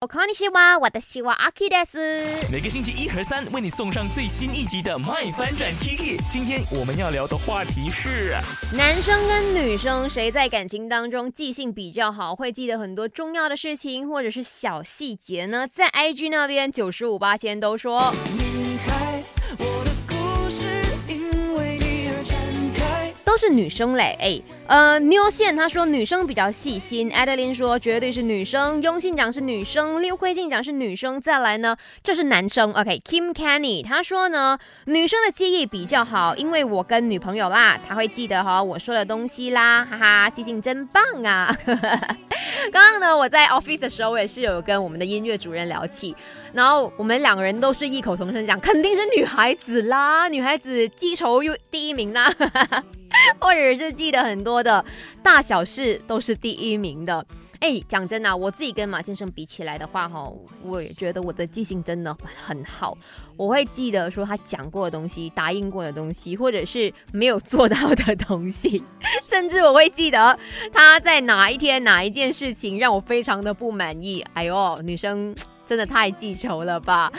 我考你希望我的希望阿 K 的是每个星期一和三为你送上最新一集的《麦翻转 Kiki》。今天我们要聊的话题是：男生跟女生谁在感情当中记性比较好，会记得很多重要的事情或者是小细节呢？在 IG 那边九十五八千都说。是女生嘞，哎，呃，妞线他说女生比较细心，艾德琳说绝对是女生，雍信讲是女生，六辉静讲是女生，再来呢，这是男生，OK，Kim Kenny 他说呢，女生的记忆比较好，因为我跟女朋友啦，他会记得哈我说的东西啦，哈哈，记性真棒啊。刚刚呢，我在 office 的时候，我也是有跟我们的音乐主任聊起，然后我们两个人都是异口同声讲，肯定是女孩子啦，女孩子记仇又第一名啦。或者是记得很多的大小事都是第一名的。哎，讲真的，我自己跟马先生比起来的话，哈，我也觉得我的记性真的很好。我会记得说他讲过的东西、答应过的东西，或者是没有做到的东西，甚至我会记得他在哪一天哪一件事情让我非常的不满意。哎呦，女生真的太记仇了吧！